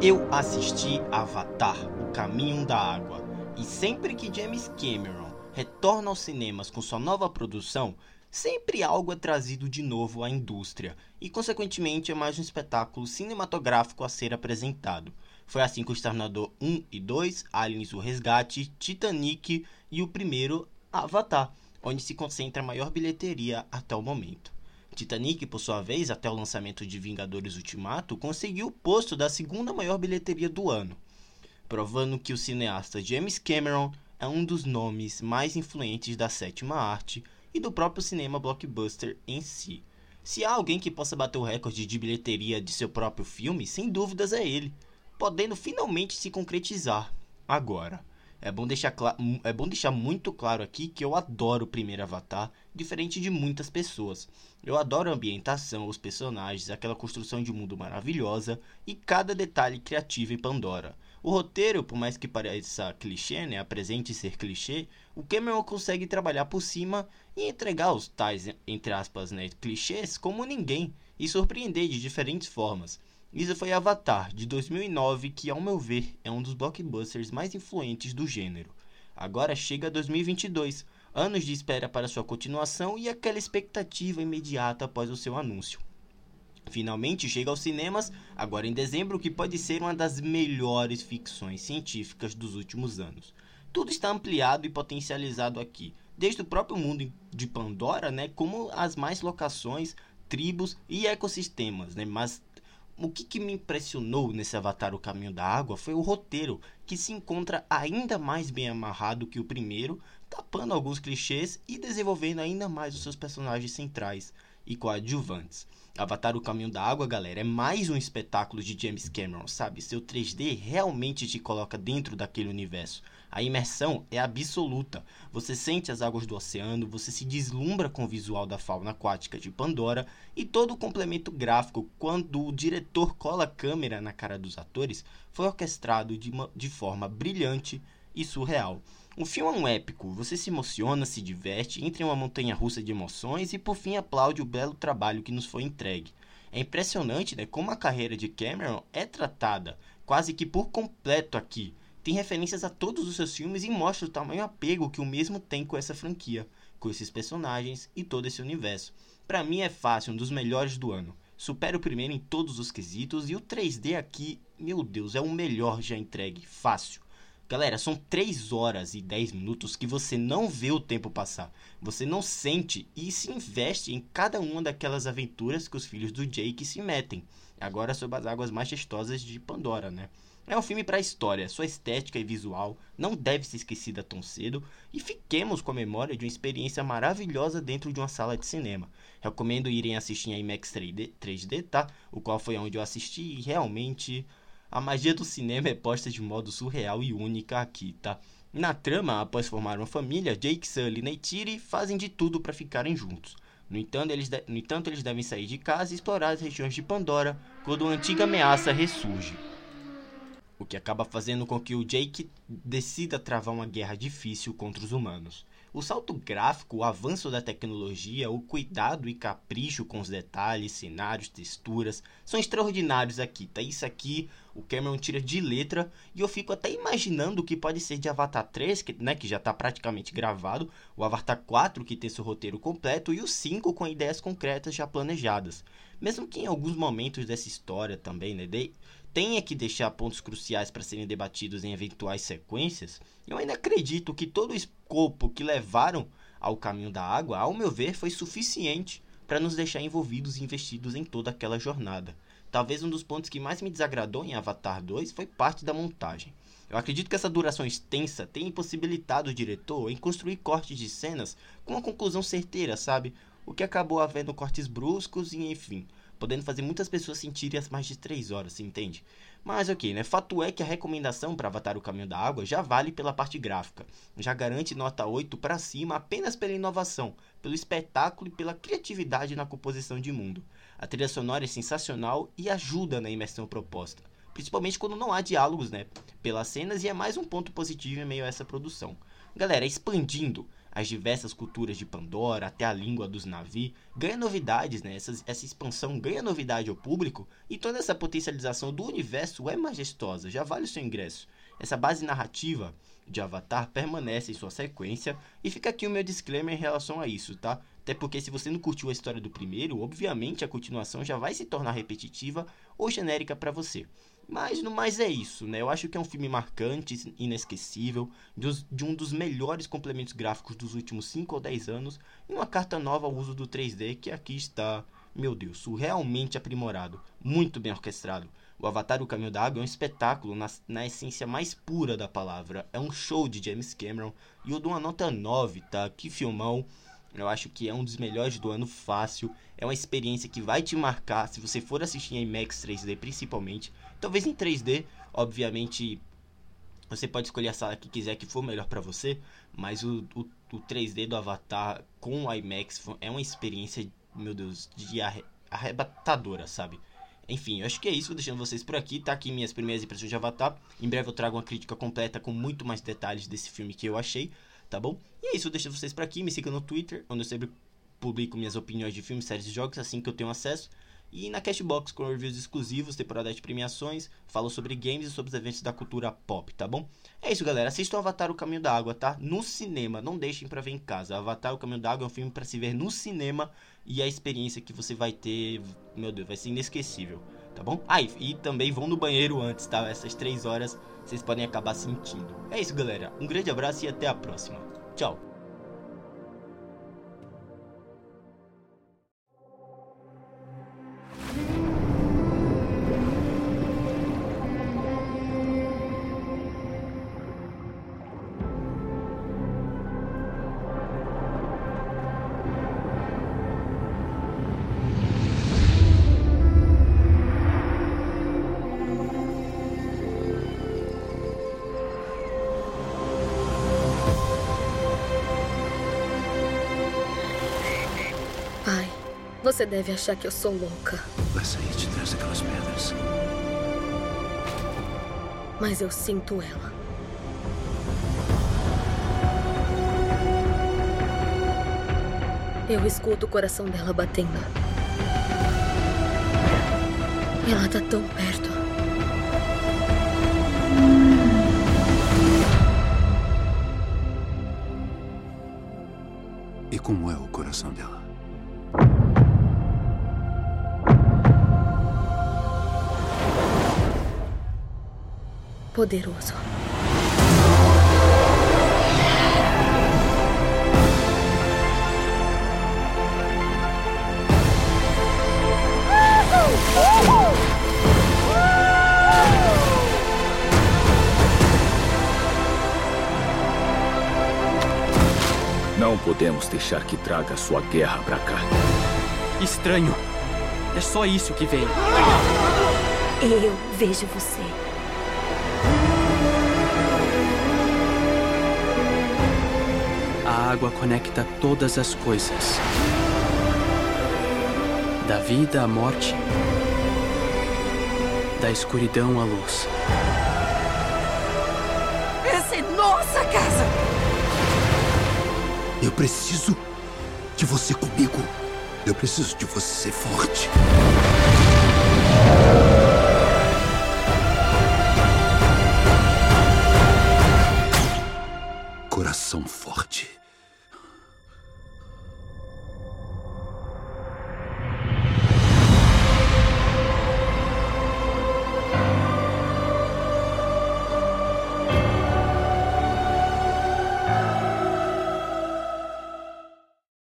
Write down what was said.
Eu assisti Avatar, O Caminho da Água, e sempre que James Cameron retorna aos cinemas com sua nova produção, sempre algo é trazido de novo à indústria, e consequentemente é mais um espetáculo cinematográfico a ser apresentado. Foi assim com o Exterminador 1 e 2, Aliens o Resgate, Titanic e o primeiro Avatar, onde se concentra a maior bilheteria até o momento. Titanic, por sua vez, até o lançamento de Vingadores Ultimato, conseguiu o posto da segunda maior bilheteria do ano, provando que o cineasta James Cameron é um dos nomes mais influentes da sétima arte e do próprio cinema blockbuster em si. Se há alguém que possa bater o recorde de bilheteria de seu próprio filme, sem dúvidas é ele, podendo finalmente se concretizar agora. É bom, deixar é bom deixar muito claro aqui que eu adoro o primeiro Avatar, diferente de muitas pessoas. Eu adoro a ambientação, os personagens, aquela construção de mundo maravilhosa e cada detalhe criativo em Pandora. O roteiro, por mais que pareça clichê, né, apresente ser clichê, o Cameron consegue trabalhar por cima e entregar os tais, entre aspas, né, clichês como ninguém e surpreender de diferentes formas. Isso foi Avatar, de 2009, que, ao meu ver, é um dos blockbusters mais influentes do gênero. Agora chega 2022, anos de espera para sua continuação e aquela expectativa imediata após o seu anúncio. Finalmente chega aos cinemas, agora em dezembro, que pode ser uma das melhores ficções científicas dos últimos anos. Tudo está ampliado e potencializado aqui, desde o próprio mundo de Pandora, né, como as mais locações, tribos e ecossistemas, né, mas o que, que, me impressionou nesse Avatar O Caminho da Água foi o roteiro, que se encontra ainda mais bem amarrado que o primeiro, tapando alguns clichês e desenvolvendo ainda mais os seus personagens centrais e coadjuvantes. Avatar O Caminho da Água, galera, é mais um espetáculo de James Cameron, sabe? Seu 3D realmente te coloca dentro daquele universo. A imersão é absoluta. Você sente as águas do oceano, você se deslumbra com o visual da fauna aquática de Pandora e todo o complemento gráfico quando o diretor cola a câmera na cara dos atores foi orquestrado de, uma, de forma brilhante e surreal. O filme é um épico, você se emociona, se diverte, entra em uma montanha russa de emoções e por fim aplaude o belo trabalho que nos foi entregue. É impressionante né, como a carreira de Cameron é tratada quase que por completo aqui tem referências a todos os seus filmes e mostra o tamanho apego que o mesmo tem com essa franquia, com esses personagens e todo esse universo. Para mim é fácil, um dos melhores do ano. Supera o primeiro em todos os quesitos e o 3D aqui, meu Deus, é o melhor já entregue, fácil. Galera, são 3 horas e 10 minutos que você não vê o tempo passar. Você não sente e se investe em cada uma daquelas aventuras que os filhos do Jake se metem. Agora sob as águas majestosas de Pandora, né? É um filme para a história, sua estética e visual não deve ser esquecida tão cedo e fiquemos com a memória de uma experiência maravilhosa dentro de uma sala de cinema. Recomendo irem assistir em IMAX 3D, 3D, tá? O qual foi onde eu assisti e realmente a magia do cinema é posta de modo surreal e única aqui, tá? Na trama, após formar uma família, Jake, Sully e Neytiri fazem de tudo para ficarem juntos. No entanto, eles no entanto, eles devem sair de casa e explorar as regiões de Pandora quando uma antiga ameaça ressurge o que acaba fazendo com que o Jake decida travar uma guerra difícil contra os humanos. O salto gráfico, o avanço da tecnologia, o cuidado e capricho com os detalhes, cenários, texturas, são extraordinários aqui, tá? Isso aqui o Cameron tira de letra e eu fico até imaginando o que pode ser de Avatar 3, que, né, que já está praticamente gravado, o Avatar 4 que tem seu roteiro completo e o 5 com ideias concretas já planejadas. Mesmo que em alguns momentos dessa história também, né, tenha que deixar pontos cruciais para serem debatidos em eventuais sequências, eu ainda acredito que todo o escopo que levaram ao caminho da água, ao meu ver, foi suficiente para nos deixar envolvidos e investidos em toda aquela jornada. Talvez um dos pontos que mais me desagradou em Avatar 2 foi parte da montagem. Eu acredito que essa duração extensa tenha impossibilitado o diretor em construir cortes de cenas com uma conclusão certeira, sabe? O que acabou havendo cortes bruscos e enfim podendo fazer muitas pessoas sentirem as mais de 3 horas, se entende? Mas ok, né? Fato é que a recomendação para Avatar o Caminho da Água já vale pela parte gráfica. Já garante nota 8 para cima apenas pela inovação, pelo espetáculo e pela criatividade na composição de mundo. A trilha sonora é sensacional e ajuda na imersão proposta. Principalmente quando não há diálogos, né? Pelas cenas e é mais um ponto positivo em meio a essa produção. Galera, expandindo, as diversas culturas de Pandora, até a língua dos Navi, ganha novidades, né? Essa, essa expansão ganha novidade ao público e toda essa potencialização do universo é majestosa, já vale o seu ingresso. Essa base narrativa de Avatar permanece em sua sequência e fica aqui o meu disclaimer em relação a isso, tá? Até porque se você não curtiu a história do primeiro, obviamente a continuação já vai se tornar repetitiva ou genérica para você. Mas no mais é isso, né? Eu acho que é um filme marcante, inesquecível, de um dos melhores complementos gráficos dos últimos 5 ou 10 anos, e uma carta nova ao uso do 3D que aqui está, meu Deus, surrealmente aprimorado, muito bem orquestrado. O Avatar o Caminho da Água é um espetáculo na, na essência mais pura da palavra. É um show de James Cameron e eu dou uma nota 9, tá? Que filmão. Eu acho que é um dos melhores do ano fácil. É uma experiência que vai te marcar se você for assistir em IMAX 3D principalmente. Talvez em 3D, obviamente você pode escolher a sala que quiser que for melhor para você, mas o, o, o, 3D do Avatar com o IMAX é uma experiência, meu Deus, de arre, arrebatadora, sabe? Enfim, eu acho que é isso, deixando vocês por aqui, tá aqui minhas primeiras impressões de Avatar. Em breve eu trago uma crítica completa com muito mais detalhes desse filme que eu achei tá bom? E é isso, eu deixo vocês por aqui, me sigam no Twitter, onde eu sempre publico minhas opiniões de filmes, séries e jogos, assim que eu tenho acesso. E na Cashbox com reviews exclusivos, temporada de premiações, falo sobre games e sobre os eventos da cultura pop, tá bom? É isso, galera. Assistam Avatar O Caminho da Água, tá? No cinema, não deixem para ver em casa. Avatar O Caminho da Água é um filme para se ver no cinema e a experiência que você vai ter, meu Deus, vai ser inesquecível, tá bom? Ah, e, e também vão no banheiro antes, tá? Essas três horas vocês podem acabar sentindo. É isso, galera. Um grande abraço e até a próxima. Tchau. Você deve achar que eu sou louca. Essa aí te traz aquelas pedras. Mas eu sinto ela. Eu escuto o coração dela batendo. Ela tá tão perto. E como é o coração dela? Poderoso. Não podemos deixar que traga sua guerra pra cá. Estranho. É só isso que veio. Eu vejo você. A água conecta todas as coisas. Da vida à morte. Da escuridão à luz. Essa é nossa casa! Eu preciso de você comigo. Eu preciso de você forte. Coração forte.